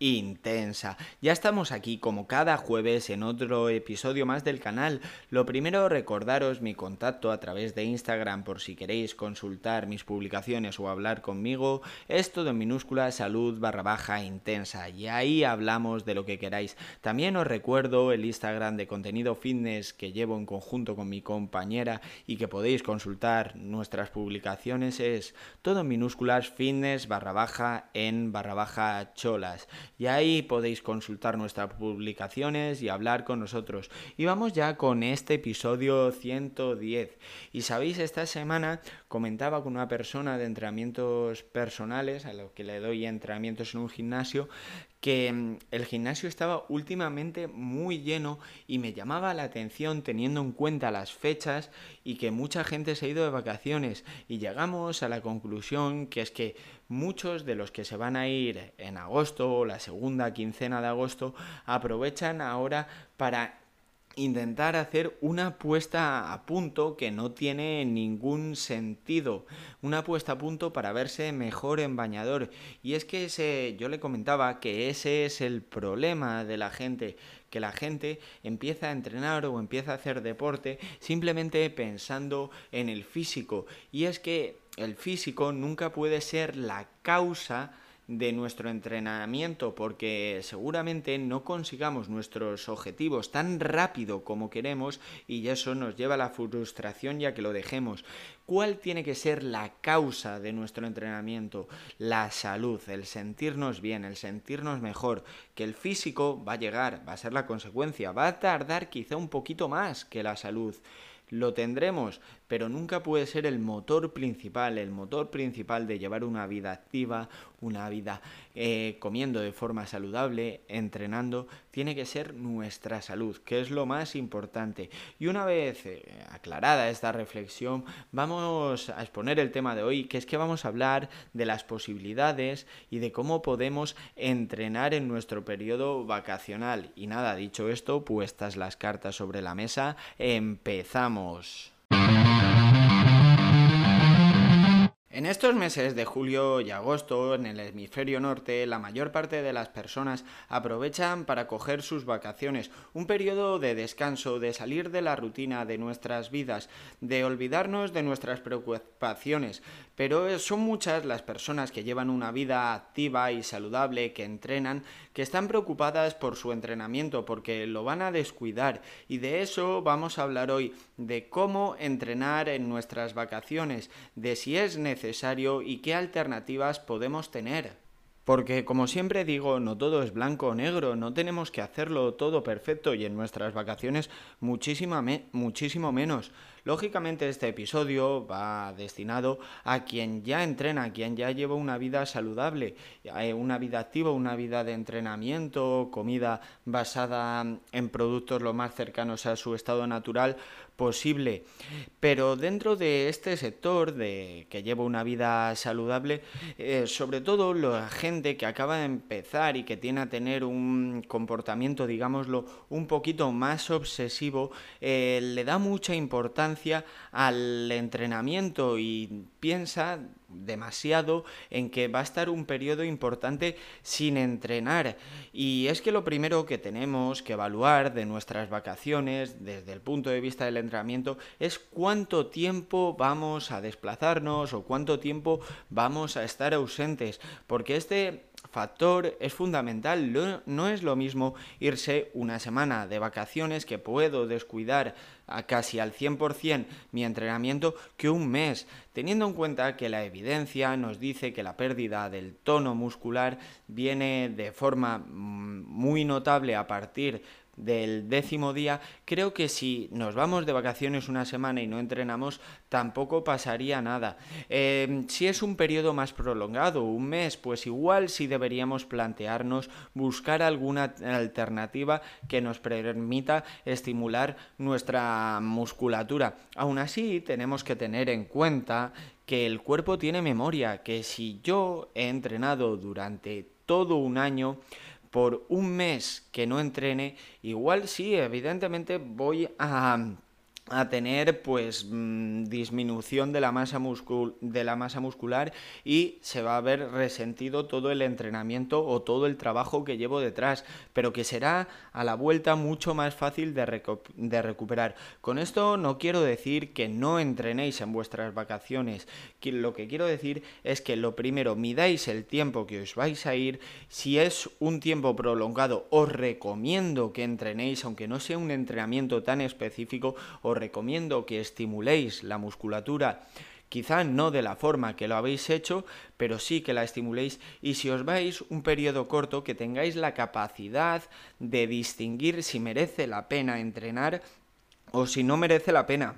intensa. Ya estamos aquí como cada jueves en otro episodio más del canal. Lo primero recordaros mi contacto a través de Instagram por si queréis consultar mis publicaciones o hablar conmigo. Es todo en minúscula salud barra baja intensa y ahí hablamos de lo que queráis. También os recuerdo el Instagram de contenido fitness que llevo en conjunto con mi compañera y que podéis consultar nuestras publicaciones es todo en minúsculas fitness barra baja en barra baja cholas y ahí podéis consultar nuestras publicaciones y hablar con nosotros. Y vamos ya con este episodio 110. Y sabéis, esta semana comentaba con una persona de entrenamientos personales, a lo que le doy entrenamientos en un gimnasio, que mm, el gimnasio estaba últimamente muy lleno y me llamaba la atención teniendo en cuenta las fechas y que mucha gente se ha ido de vacaciones. Y llegamos a la conclusión que es que muchos de los que se van a ir en agosto o la segunda quincena de agosto aprovechan ahora para intentar hacer una puesta a punto que no tiene ningún sentido, una puesta a punto para verse mejor en bañador. Y es que ese, yo le comentaba que ese es el problema de la gente, que la gente empieza a entrenar o empieza a hacer deporte simplemente pensando en el físico. Y es que el físico nunca puede ser la causa de nuestro entrenamiento porque seguramente no consigamos nuestros objetivos tan rápido como queremos y eso nos lleva a la frustración ya que lo dejemos. ¿Cuál tiene que ser la causa de nuestro entrenamiento? La salud, el sentirnos bien, el sentirnos mejor, que el físico va a llegar, va a ser la consecuencia, va a tardar quizá un poquito más que la salud lo tendremos, pero nunca puede ser el motor principal, el motor principal de llevar una vida activa, una vida eh, comiendo de forma saludable, entrenando, tiene que ser nuestra salud, que es lo más importante. Y una vez eh, aclarada esta reflexión, vamos a exponer el tema de hoy, que es que vamos a hablar de las posibilidades y de cómo podemos entrenar en nuestro periodo vacacional. Y nada, dicho esto, puestas las cartas sobre la mesa, empezamos. En estos meses de julio y agosto, en el hemisferio norte, la mayor parte de las personas aprovechan para coger sus vacaciones, un periodo de descanso, de salir de la rutina de nuestras vidas, de olvidarnos de nuestras preocupaciones. Pero son muchas las personas que llevan una vida activa y saludable, que entrenan, que están preocupadas por su entrenamiento, porque lo van a descuidar. Y de eso vamos a hablar hoy, de cómo entrenar en nuestras vacaciones, de si es necesario y qué alternativas podemos tener. Porque, como siempre digo, no todo es blanco o negro, no tenemos que hacerlo todo perfecto y en nuestras vacaciones muchísima muchísimo menos. Lógicamente este episodio va destinado a quien ya entrena, a quien ya lleva una vida saludable, eh, una vida activa, una vida de entrenamiento, comida basada en productos lo más cercanos a su estado natural posible. Pero dentro de este sector de que lleva una vida saludable, eh, sobre todo la gente que acaba de empezar y que tiene a tener un comportamiento, digámoslo, un poquito más obsesivo, eh, le da mucha importancia al entrenamiento y piensa demasiado en que va a estar un periodo importante sin entrenar. Y es que lo primero que tenemos que evaluar de nuestras vacaciones desde el punto de vista del entrenamiento es cuánto tiempo vamos a desplazarnos o cuánto tiempo vamos a estar ausentes. Porque este factor es fundamental. No, es lo mismo irse una semana de vacaciones que puedo descuidar a casi al 100% mi entrenamiento que un mes, teniendo en cuenta que la evidencia nos dice que la pérdida del tono muscular viene de forma mm, muy notable a partir del décimo día, creo que si nos vamos de vacaciones una semana y no entrenamos, tampoco pasaría nada. Em, si es un periodo más prolongado, un mes, pues igual sí deberíamos plantearnos buscar alguna alternativa que nos permita estimular nuestra musculatura. Aún así, tenemos que tener en cuenta que el cuerpo tiene memoria, que si yo he entrenado durante todo un año, por un mes que no entrene, igual sí, evidentemente voy a a tener pues mm, disminución de la masa de la masa muscular y se va a ver resentido todo el entrenamiento o todo el trabajo que llevo detrás pero que será a la vuelta mucho más fácil de, de recuperar. Con esto no quiero decir que no entrenéis en vuestras vacaciones. Lo que quiero decir es que lo primero midáis el tiempo que os vais a ir. Si es un tiempo prolongado os recomiendo que entrenéis aunque no sea un entrenamiento tan específico os recomiendo que estimuléis la musculatura quizá no de la forma que lo habéis hecho, pero sí que la estimuléis. Y si os vais un periodo corto que tengáis la capacidad de distinguir si merece la pena entrenar o si no merece la pena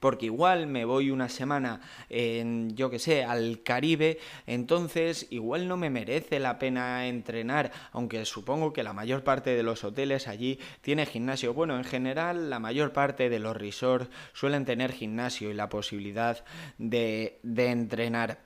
porque igual me voy una semana en, yo que sé, al Caribe, entonces igual no me merece la pena entrenar, aunque supongo que la mayor parte de los hoteles allí tiene gimnasio. Bueno, en general la mayor parte de los resorts suelen tener gimnasio y la posibilidad de, de entrenar.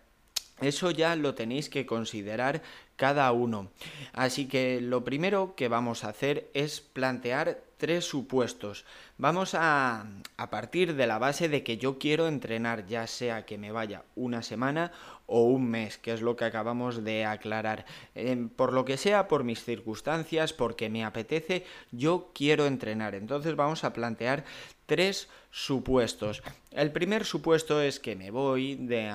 Eso ya lo tenéis que considerar cada uno. Así que lo primero que vamos a hacer es plantear tres supuestos. Vamos a, a, partir de la base de que yo quiero entrenar, ya sea que me vaya una semana o un mes, que es lo que acabamos de aclarar. Em, por lo que sea, por mis circunstancias, porque me apetece, yo quiero entrenar. Entonces vamos a plantear tres supuestos. El primer supuesto es que me voy de,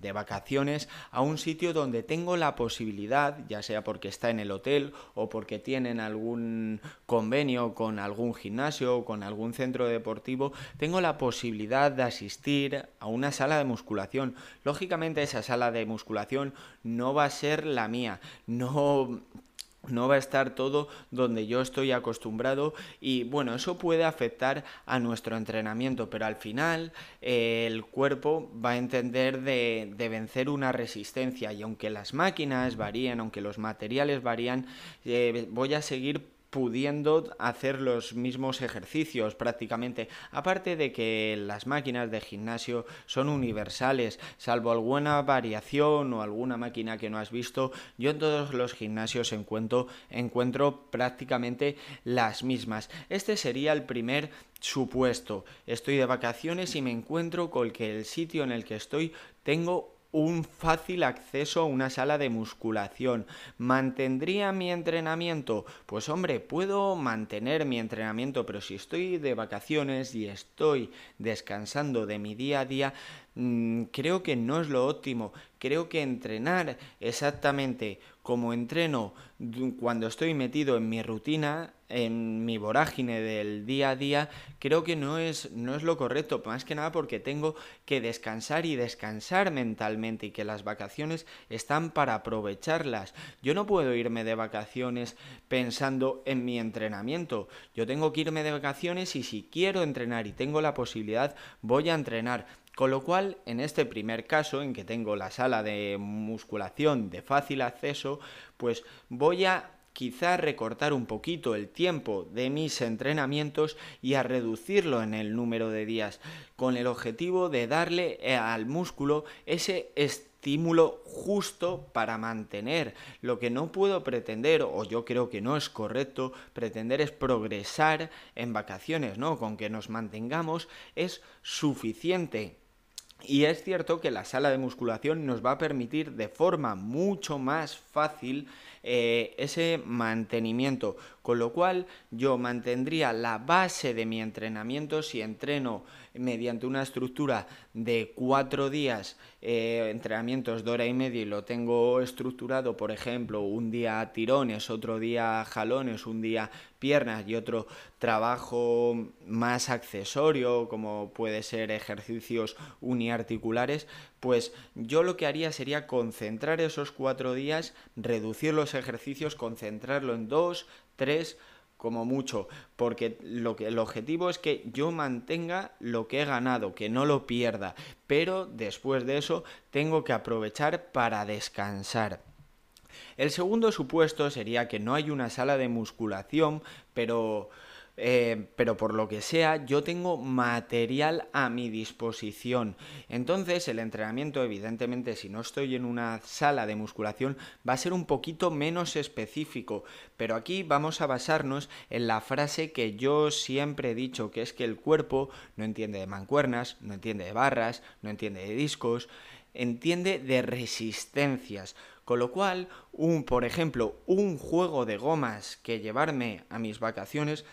de, vacaciones a un sitio donde tengo la posibilidad, ya sea porque está en el hotel o porque tienen algún convenio con algún gimnasio o con algún centro deportivo, tengo la posibilidad de asistir a una sala de musculación. Lógicamente esa sala de musculación no va a ser la mía, no no va a estar todo donde yo estoy acostumbrado y bueno, eso puede afectar a nuestro entrenamiento, pero al final eh, el cuerpo va a entender de, vencer una resistencia y aunque las máquinas varían, aunque los materiales varían, eh, voy a seguir pudiendo hacer los mismos ejercicios prácticamente. Aparte de que las máquinas de gimnasio son universales, salvo alguna variación o alguna máquina que no has visto, yo en todos los gimnasios encuentro, prácticamente las mismas. Este sería el primer supuesto. Estoy de vacaciones y me encuentro con que el sitio en el que estoy tengo un fácil acceso a una sala de musculación. ¿Mantendría mi entrenamiento? Pues hombre, puedo mantener mi entrenamiento, pero si estoy de vacaciones y estoy descansando de mi día a día, mm, creo que no es lo óptimo. Creo que entrenar exactamente como entreno cuando estoy metido en mi rutina en mi vorágine del día a día, creo que no es, no es lo correcto, más que nada porque tengo que descansar y descansar mentalmente y que las vacaciones están para aprovecharlas. Yo no puedo irme de vacaciones pensando en mi entrenamiento, yo tengo que irme de vacaciones y si quiero entrenar y tengo la posibilidad, voy a entrenar. Con lo cual, en este primer caso, en que tengo la sala de musculación de fácil acceso, pues voy a quizá recortar un poquito el tiempo de mis entrenamientos y a reducirlo en el número de días, con el objetivo de darle eh, al músculo ese estímulo justo para mantener. Lo que no puedo pretender, o yo creo que no es correcto, pretender es progresar en vacaciones, ¿no? Con que nos mantengamos es suficiente. Y es cierto que la sala de musculación nos va a permitir de forma mucho más fácil eh, ese mantenimiento, con lo cual yo mantendría la base de mi entrenamiento si entreno mediante una estructura de cuatro días, eh, entrenamientos de hora y media y lo tengo estructurado, por ejemplo, un día tirones, otro día jalones, un día piernas y otro trabajo más accesorio, como puede ser ejercicios uniarticulares, pues yo lo que haría sería concentrar esos cuatro días, reducir los ejercicios, concentrarlo en dos, tres, como mucho, porque lo que, el objetivo es que yo mantenga lo que he ganado, que no lo pierda, pero después de eso tengo que aprovechar para descansar. El segundo supuesto sería que no hay una sala de musculación, pero eh, pero por lo que sea, yo tengo material a mi disposición. Entonces, el entrenamiento, evidentemente, si no estoy en una sala de musculación, va a ser un poquito menos específico. Pero aquí vamos a basarnos en la frase que yo siempre he dicho, que es que el cuerpo no entiende de mancuernas, no entiende de barras, no entiende de discos, entiende de resistencias. Con lo cual, un, por ejemplo, un juego de gomas que llevarme a mis vacaciones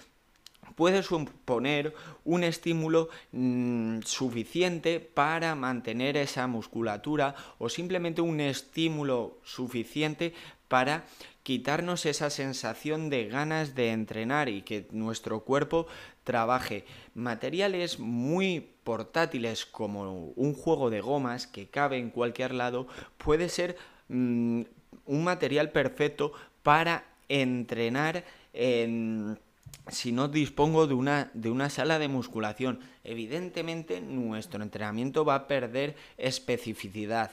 puede suponer un estímulo mm, suficiente para mantener esa musculatura o simplemente un estímulo suficiente para quitarnos esa sensación de ganas de entrenar y que nuestro cuerpo trabaje. Materiales muy portátiles como un juego de gomas que cabe en cualquier lado puede ser mm, un material perfecto para entrenar en si no dispongo de una, de una sala de musculación. Evidentemente nuestro entrenamiento va a perder especificidad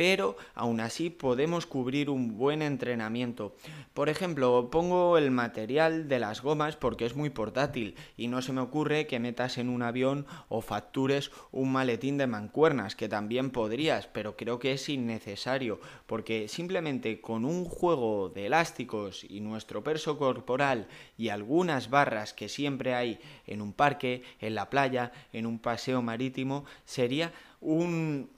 pero aún así podemos cubrir un buen entrenamiento. Por ejemplo, pongo el material de las gomas porque es muy portátil y no se me ocurre que metas en un avión o factures un maletín de mancuernas, que también podrías, pero creo que es innecesario, porque simplemente con un juego de elásticos y nuestro peso corporal y algunas barras que siempre hay en un parque, en la playa, en un paseo marítimo, sería un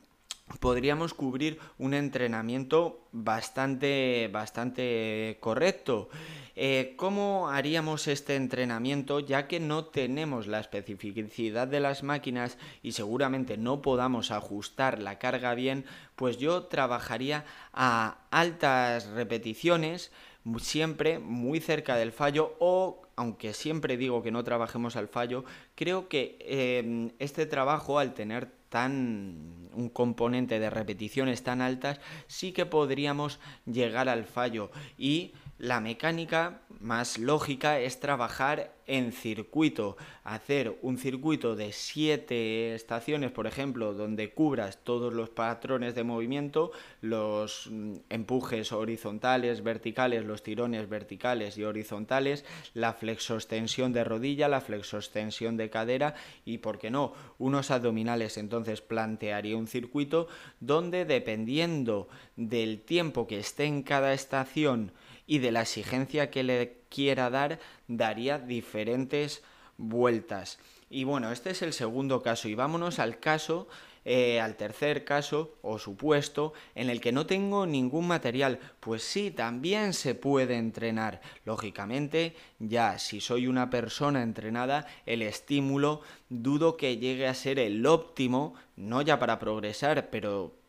podríamos cubrir un entrenamiento bastante, bastante correcto. Eh, ¿Cómo haríamos este entrenamiento ya que no tenemos la especificidad de las máquinas y seguramente no podamos ajustar la carga bien? Pues yo trabajaría a altas repeticiones, siempre muy cerca del fallo o aunque siempre digo que no trabajemos al fallo, creo que eh, este trabajo al tener tan un componente de repeticiones tan altas, sí que podríamos llegar al fallo. Y la mecánica más lógica es trabajar en circuito, hacer un circuito de siete estaciones, por ejemplo, donde cubras todos los patrones de movimiento, los mm, empujes horizontales, verticales, los tirones verticales y horizontales, la flexostensión de rodilla, la flexostensión de cadera y, por qué no, unos abdominales. Entonces plantearía un circuito donde, dependiendo del tiempo que esté en cada estación, y de la exigencia que le quiera dar daría diferentes vueltas. Y bueno, este es el segundo caso y vámonos al caso eh, al tercer caso o supuesto en el que no tengo ningún material, pues sí, también se puede entrenar. Lógicamente, ya si soy una persona entrenada, el estímulo dudo que llegue a ser el óptimo, no ya para progresar, pero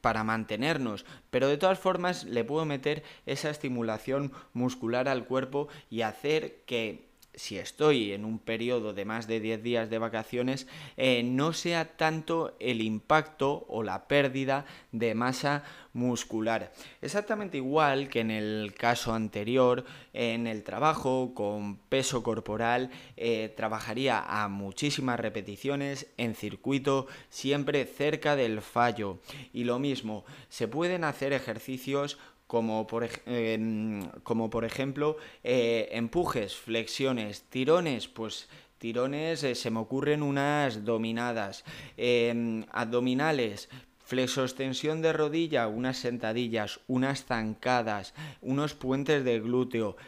para mantenernos, pero de todas formas le puedo meter esa estimulación muscular al cuerpo y hacer que si estoy en un periodo de más de 10 días de vacaciones, eh, no sea tanto el impacto o la pérdida de masa muscular. Exactamente igual que en el caso anterior, en el trabajo con peso corporal, eh, trabajaría a muchísimas repeticiones en circuito, siempre cerca del fallo. Y lo mismo, se pueden hacer ejercicios como por, como por ejemplo eh, empujes, flexiones, tirones, pues tirones eh, se me ocurren unas dominadas, em, abdominales, flexostensión de rodilla, unas sentadillas, unas zancadas, unos puentes de glúteo.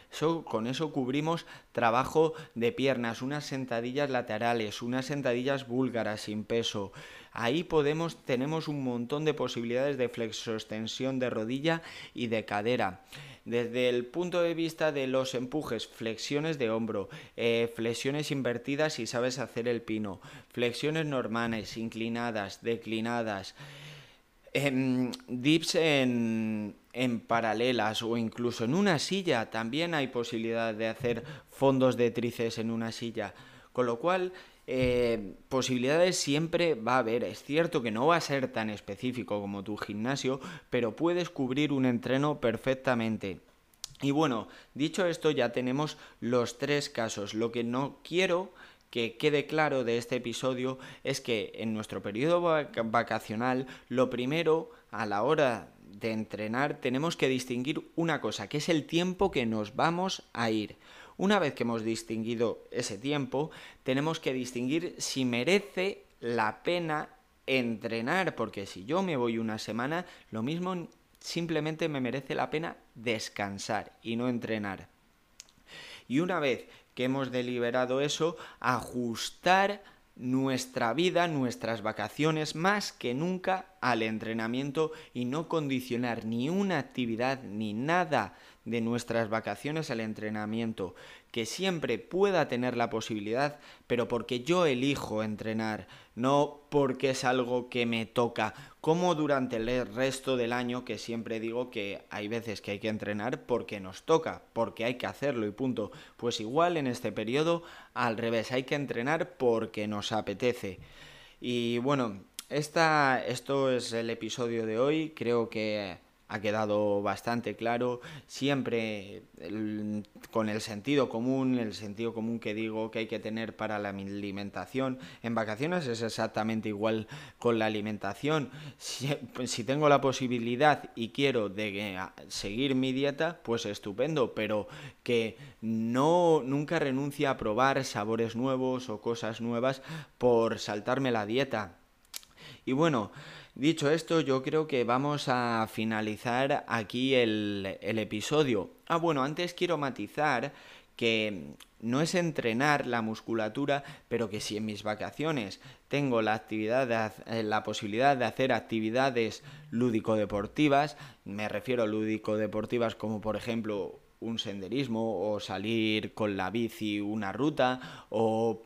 con eso cubrimos trabajo de piernas, unas sentadillas laterales, unas sentadillas búlgaras sin peso. Ahí podemos, tenemos un montón de posibilidades de flexostensión de rodilla y de cadera. Desde el punto de vista de los empujes, flexiones de hombro, eh, flexiones invertidas si sabes hacer el pino, flexiones normales, inclinadas, declinadas, em, dips en, en paralelas o incluso en una silla. También hay posibilidad de hacer fondos de tríceps en una silla. Con lo cual, eh, posibilidades siempre va a haber. Es cierto que no va a ser tan específico como tu gimnasio, pero puedes cubrir un entreno perfectamente. Y bueno, dicho esto ya tenemos los tres casos. Lo que no quiero que quede claro de este episodio es que en nuestro periodo vacacional lo primero a la hora de entrenar tenemos que distinguir una cosa, que es el tiempo que nos vamos a ir. Una vez que hemos distinguido ese tiempo, tenemos que distinguir si merece la pena entrenar, porque si yo me voy una semana, lo mismo simplemente me merece la pena descansar y no entrenar. Y una vez que hemos deliberado eso, ajustar nuestra vida, nuestras vacaciones más que nunca al entrenamiento y no condicionar ni una actividad ni nada de nuestras vacaciones al entrenamiento, que siempre pueda tener la posibilidad, pero porque yo elijo entrenar, no porque es algo que me toca, como durante el resto del año que siempre digo que hay veces que hay que entrenar porque nos toca, porque hay que hacerlo y punto. Pues igual en este periodo al revés, hay que entrenar porque nos apetece. Y bueno, esta, esto es el episodio de hoy, creo que ha quedado bastante claro, siempre con el sentido común, el sentido común que digo que hay que tener para la alimentación. En vacaciones es exactamente igual con la alimentación. Si, tengo la posibilidad y quiero de seguir mi dieta, pues estupendo, pero que no nunca renuncie a probar sabores nuevos o cosas nuevas por saltarme la dieta. Y bueno, Dicho esto, yo creo que vamos a finalizar aquí el, episodio. Ah, bueno, antes quiero matizar que no es entrenar la musculatura, pero que si en mis vacaciones tengo la actividad eh, la posibilidad de hacer actividades lúdico-deportivas, me refiero a lúdico-deportivas como por ejemplo un senderismo o salir con la bici una ruta o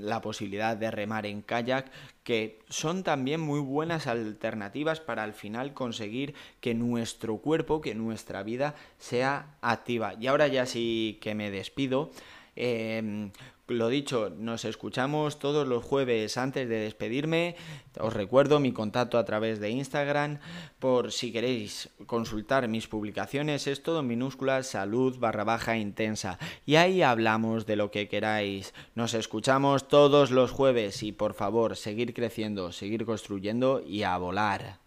la posibilidad de remar en kayak que son también muy buenas alternativas para al final conseguir que nuestro cuerpo, que nuestra vida sea activa. Y ahora ya sí que me despido. Em, lo dicho, nos escuchamos todos los jueves antes de despedirme. Os recuerdo mi contacto a través de Instagram por si queréis consultar mis publicaciones. Es todo en minúsculas salud barra baja intensa. Y ahí hablamos de lo que queráis. Nos escuchamos todos los jueves y por favor, seguir creciendo, seguir construyendo y a volar.